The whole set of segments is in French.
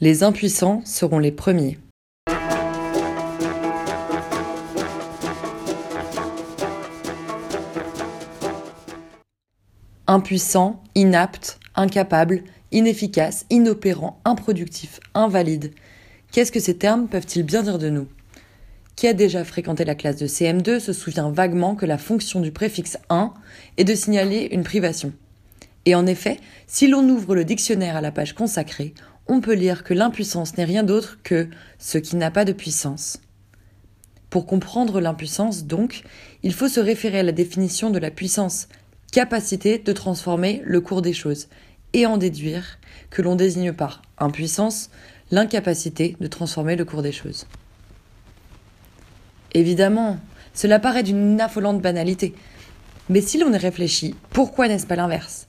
Les impuissants seront les premiers. Impuissant, inapte, incapable, inefficace, inopérant, improductif, invalide. Qu'est-ce que ces termes peuvent-ils bien dire de nous? Qui a déjà fréquenté la classe de CM2 se souvient vaguement que la fonction du préfixe 1 est de signaler une privation. Et en effet, si l'on ouvre le dictionnaire à la page consacrée, on peut lire que l'impuissance n'est rien d'autre que ce qui n'a pas de puissance. Pour comprendre l'impuissance, donc, il faut se référer à la définition de la puissance, capacité de transformer le cours des choses, et en déduire que l'on désigne par impuissance l'incapacité de transformer le cours des choses. Évidemment, cela paraît d'une affolante banalité, mais si l'on y réfléchit, pourquoi n'est-ce pas l'inverse?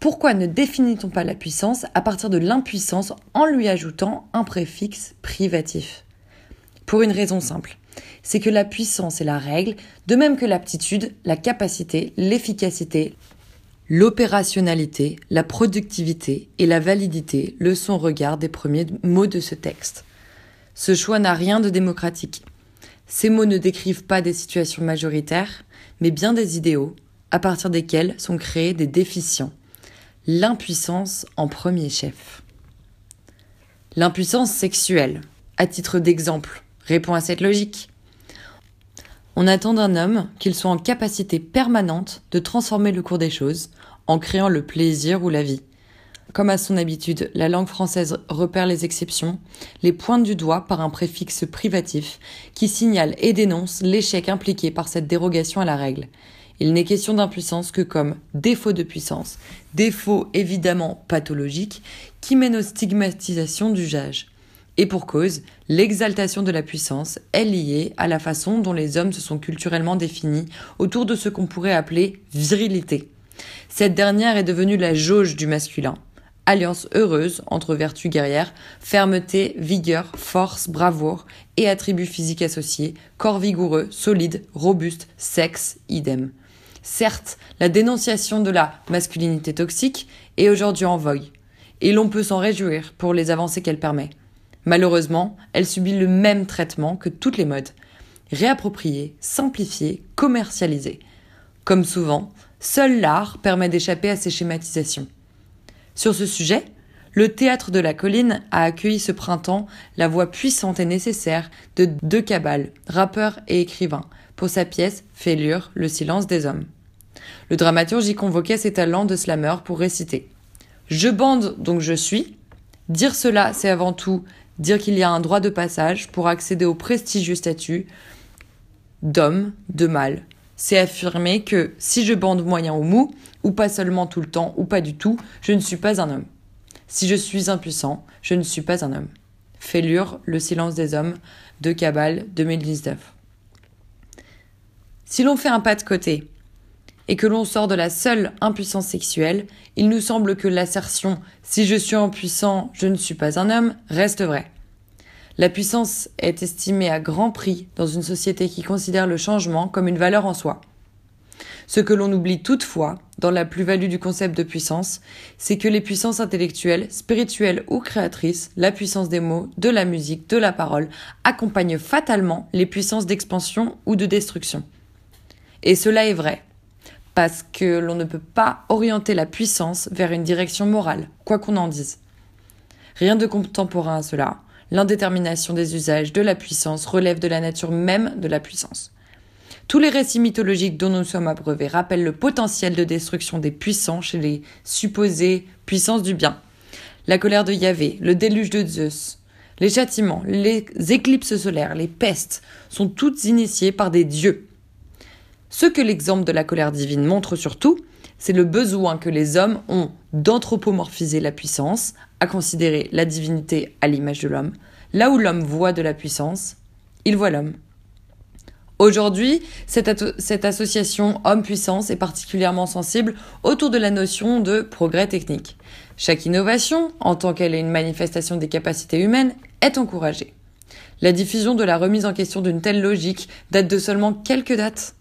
Pourquoi ne définit-on pas la puissance à partir de l'impuissance en lui ajoutant un préfixe privatif? Pour une raison simple c'est que la puissance est la règle, de même que l'aptitude, la capacité, l'efficacité, l'opérationnalité, la productivité et la validité le sont au regard des premiers mots de ce texte. Ce choix n'a rien de démocratique. Ces mots ne décrivent pas des situations majoritaires, mais bien des idéaux, à partir desquels sont créés des déficients. L'impuissance en premier chef. L'impuissance sexuelle, à titre d'exemple, répond à cette logique. On attend d'un homme qu'il soit en capacité permanente de transformer le cours des choses, en créant le plaisir ou la vie. Comme à son habitude, la langue française repère les exceptions, les pointe du doigt par un préfixe privatif qui signale et dénonce l'échec impliqué par cette dérogation à la règle. Il n'est question d'impuissance que comme défaut de puissance, défaut évidemment pathologique qui mène aux stigmatisations d'usage. Et pour cause, l'exaltation de la puissance est liée à la façon dont les hommes se sont culturellement définis autour de ce qu'on pourrait appeler virilité. Cette dernière est devenue la jauge du masculin. Alliance heureuse entre vertu guerrière, fermeté, vigueur, force, bravoure et attributs physiques associés, corps vigoureux, solide, robuste, sexe, idem. Certes, la dénonciation de la masculinité toxique est aujourd'hui en vogue, et l'on peut s'en réjouir pour les avancées qu'elle permet. Malheureusement, elle subit le même traitement que toutes les modes. Réappropriée, simplifiée, commercialisée. Comme souvent, seul l'art permet d'échapper à ces schématisations. Sur ce sujet, le théâtre de la colline a accueilli ce printemps la voix puissante et nécessaire de deux cabales, rappeur et écrivain, pour sa pièce Fêlure, le silence des hommes. Le dramaturge y convoquait ses talents de slammer pour réciter. Je bande donc je suis. Dire cela, c'est avant tout dire qu'il y a un droit de passage pour accéder au prestigieux statut d'homme, de mâle. C'est affirmer que si je bande moyen ou mou, ou pas seulement tout le temps, ou pas du tout, je ne suis pas un homme. Si je suis impuissant, je ne suis pas un homme. Fêlure, le silence des hommes, de Cabal, 2019. Si l'on fait un pas de côté et que l'on sort de la seule impuissance sexuelle, il nous semble que l'assertion si je suis impuissant, je ne suis pas un homme reste vraie. La puissance est estimée à grand prix dans une société qui considère le changement comme une valeur en soi. Ce que l'on oublie toutefois dans la plus-value du concept de puissance, c'est que les puissances intellectuelles, spirituelles ou créatrices, la puissance des mots, de la musique, de la parole, accompagnent fatalement les puissances d'expansion ou de destruction. Et cela est vrai, parce que l'on ne peut pas orienter la puissance vers une direction morale, quoi qu'on en dise. Rien de contemporain à cela. L'indétermination des usages de la puissance relève de la nature même de la puissance. Tous les récits mythologiques dont nous sommes abreuvés rappellent le potentiel de destruction des puissants chez les supposées puissances du bien. La colère de Yahvé, le déluge de Zeus, les châtiments, les éclipses solaires, les pestes sont toutes initiées par des dieux ce que l'exemple de la colère divine montre surtout, c'est le besoin que les hommes ont d'anthropomorphiser la puissance, à considérer la divinité à l'image de l'homme. Là où l'homme voit de la puissance, il voit l'homme. Aujourd'hui, cette, association homme-puissance est particulièrement sensible autour de la notion de progrès technique. Chaque innovation, en tant qu'elle est une manifestation des capacités humaines, est encouragée. La diffusion de la remise en question d'une telle logique date de seulement quelques dates.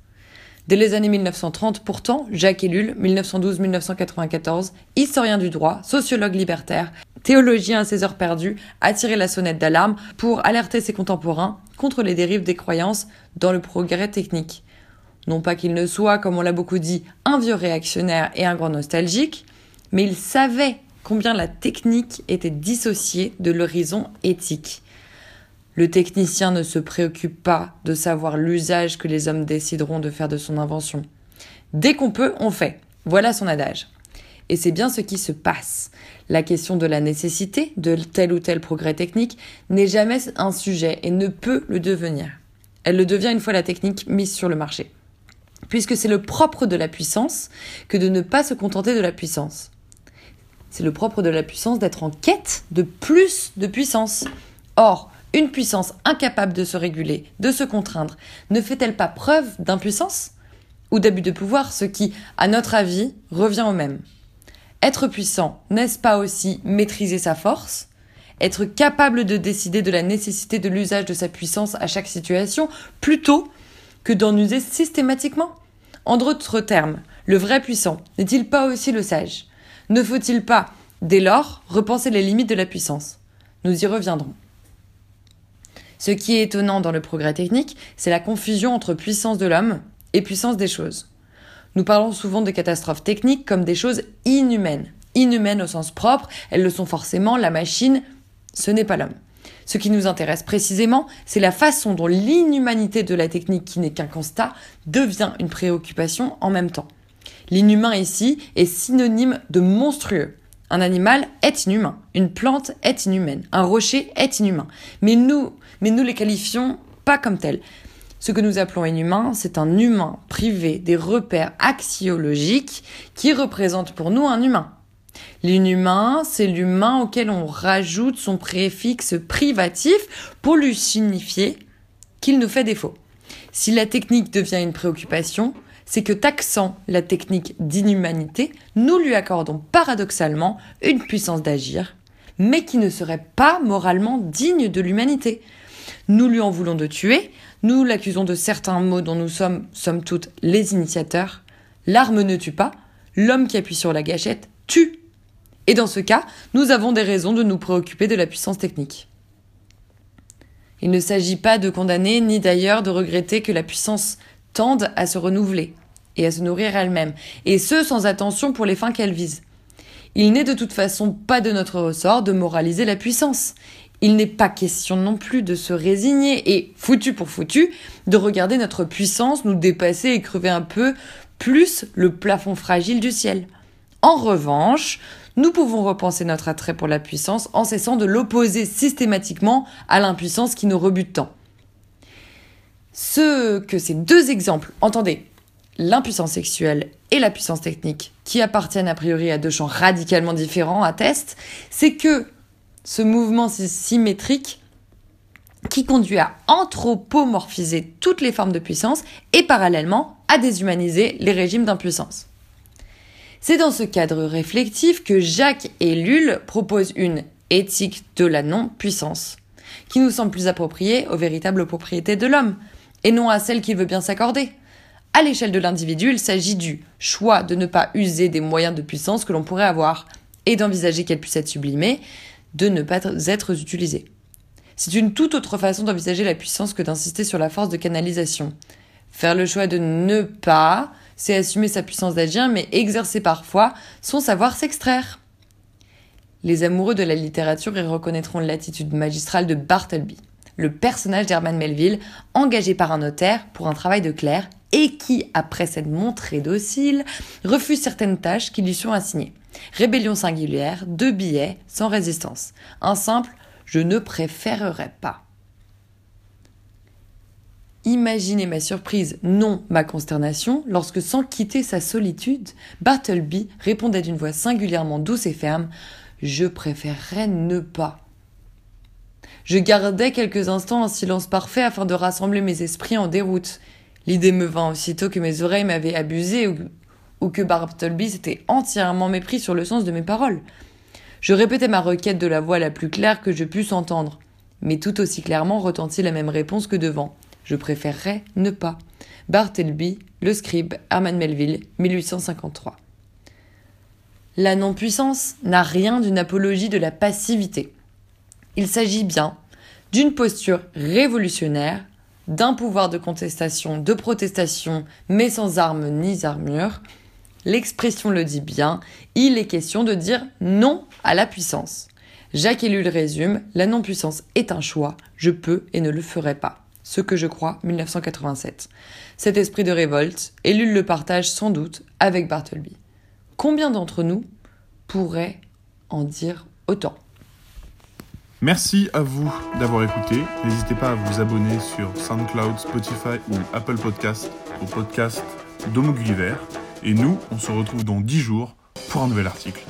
Dès les années 1930, pourtant, Jacques Ellul, 1912-1994, historien du droit, sociologue libertaire, théologien à ses heures perdues, a tiré la sonnette d'alarme pour alerter ses contemporains contre les dérives des croyances dans le progrès technique. Non pas qu'il ne soit, comme on l'a beaucoup dit, un vieux réactionnaire et un grand nostalgique, mais il savait combien la technique était dissociée de l'horizon éthique. Le technicien ne se préoccupe pas de savoir l'usage que les hommes décideront de faire de son invention. Dès qu'on peut, on fait. Voilà son adage. Et c'est bien ce qui se passe. La question de la nécessité de tel ou tel progrès technique n'est jamais un sujet et ne peut le devenir. Elle le devient une fois la technique mise sur le marché. Puisque c'est le propre de la puissance que de ne pas se contenter de la puissance. C'est le propre de la puissance d'être en quête de plus de puissance. Or, une puissance incapable de se réguler, de se contraindre, ne fait-elle pas preuve d'impuissance ou d'abus de pouvoir, ce qui, à notre avis, revient au même? Être puissant, n'est-ce pas aussi maîtriser sa force? Être capable de décider de la nécessité de l'usage de sa puissance à chaque situation, plutôt que d'en user systématiquement? En d'autres termes, le vrai puissant n'est-il pas aussi le sage? Ne faut-il pas, dès lors, repenser les limites de la puissance? Nous y reviendrons. Ce qui est étonnant dans le progrès technique, c'est la confusion entre puissance de l'homme et puissance des choses. Nous parlons souvent de catastrophes techniques comme des choses inhumaines. Inhumaines au sens propre, elles le sont forcément, la machine, ce n'est pas l'homme. Ce qui nous intéresse précisément, c'est la façon dont l'inhumanité de la technique, qui n'est qu'un constat, devient une préoccupation en même temps. L'inhumain ici est synonyme de monstrueux. Un animal est inhumain, une plante est inhumaine, un rocher est inhumain. Mais nous, mais nous les qualifions pas comme tels. Ce que nous appelons inhumain, c'est un humain privé des repères axiologiques qui représente pour nous un humain. L'inhumain, c'est l'humain auquel on rajoute son préfixe privatif pour lui signifier qu'il nous fait défaut. Si la technique devient une préoccupation, c'est que taxant la technique d'inhumanité, nous lui accordons paradoxalement une puissance d'agir, mais qui ne serait pas moralement digne de l'humanité. Nous lui en voulons de tuer, nous l'accusons de certains maux dont nous sommes, sommes toutes, les initiateurs. L'arme ne tue pas, l'homme qui appuie sur la gâchette tue. Et dans ce cas, nous avons des raisons de nous préoccuper de la puissance technique. Il ne s'agit pas de condamner ni d'ailleurs de regretter que la puissance tende à se renouveler et à se nourrir elle-même, et ce sans attention pour les fins qu'elle vise. Il n'est de toute façon pas de notre ressort de moraliser la puissance il n'est pas question non plus de se résigner et, foutu pour foutu, de regarder notre puissance nous dépasser et crever un peu plus le plafond fragile du ciel. En revanche, nous pouvons repenser notre attrait pour la puissance en cessant de l'opposer systématiquement à l'impuissance qui nous rebute tant. Ce que ces deux exemples, entendez, l'impuissance sexuelle et la puissance technique, qui appartiennent a priori à deux champs radicalement différents, attestent, c'est que ce mouvement symétrique qui conduit à anthropomorphiser toutes les formes de puissance et parallèlement à déshumaniser les régimes d'impuissance. C'est dans ce cadre réflectif que Jacques Ellul propose une éthique de la non-puissance, qui nous semble plus appropriée aux véritables propriétés de l'homme, et non à celles qu'il veut bien s'accorder. À l'échelle de l'individu, il s'agit du choix de ne pas user des moyens de puissance que l'on pourrait avoir, et d'envisager qu'elles puissent être sublimées, de ne pas être utilisé. C'est une toute autre façon d'envisager la puissance que d'insister sur la force de canalisation. Faire le choix de ne pas, c'est assumer sa puissance d'agir, mais exercer parfois son savoir s'extraire. Les amoureux de la littérature y reconnaîtront l'attitude magistrale de Bartleby, le personnage d'Herman Melville, engagé par un notaire pour un travail de clerc et qui, après s'être montré docile, refuse certaines tâches qui lui sont assignées. Rébellion singulière, deux billets, sans résistance. Un simple je ne préférerais pas. Imaginez ma surprise, non ma consternation, lorsque sans quitter sa solitude, Bartleby répondait d'une voix singulièrement douce et ferme Je préférerais ne pas. Je gardai quelques instants un silence parfait afin de rassembler mes esprits en déroute. L'idée me vint aussitôt que mes oreilles m'avaient abusé ou que Bartleby s'était entièrement mépris sur le sens de mes paroles. Je répétais ma requête de la voix la plus claire que je pusse entendre, mais tout aussi clairement retentit la même réponse que devant. Je préférerais ne pas. Bartleby, le scribe, Herman Melville, 1853. La non-puissance n'a rien d'une apologie de la passivité. Il s'agit bien d'une posture révolutionnaire, d'un pouvoir de contestation, de protestation, mais sans armes ni armure. L'expression le dit bien, il est question de dire non à la puissance. Jacques Ellul résume, la non-puissance est un choix, je peux et ne le ferai pas. Ce que je crois, 1987. Cet esprit de révolte, Ellul le partage sans doute avec Bartleby. Combien d'entre nous pourraient en dire autant? Merci à vous d'avoir écouté. N'hésitez pas à vous abonner sur SoundCloud, Spotify ou Apple Podcast au podcast d'Homo Gulliver. Et nous, on se retrouve dans 10 jours pour un nouvel article.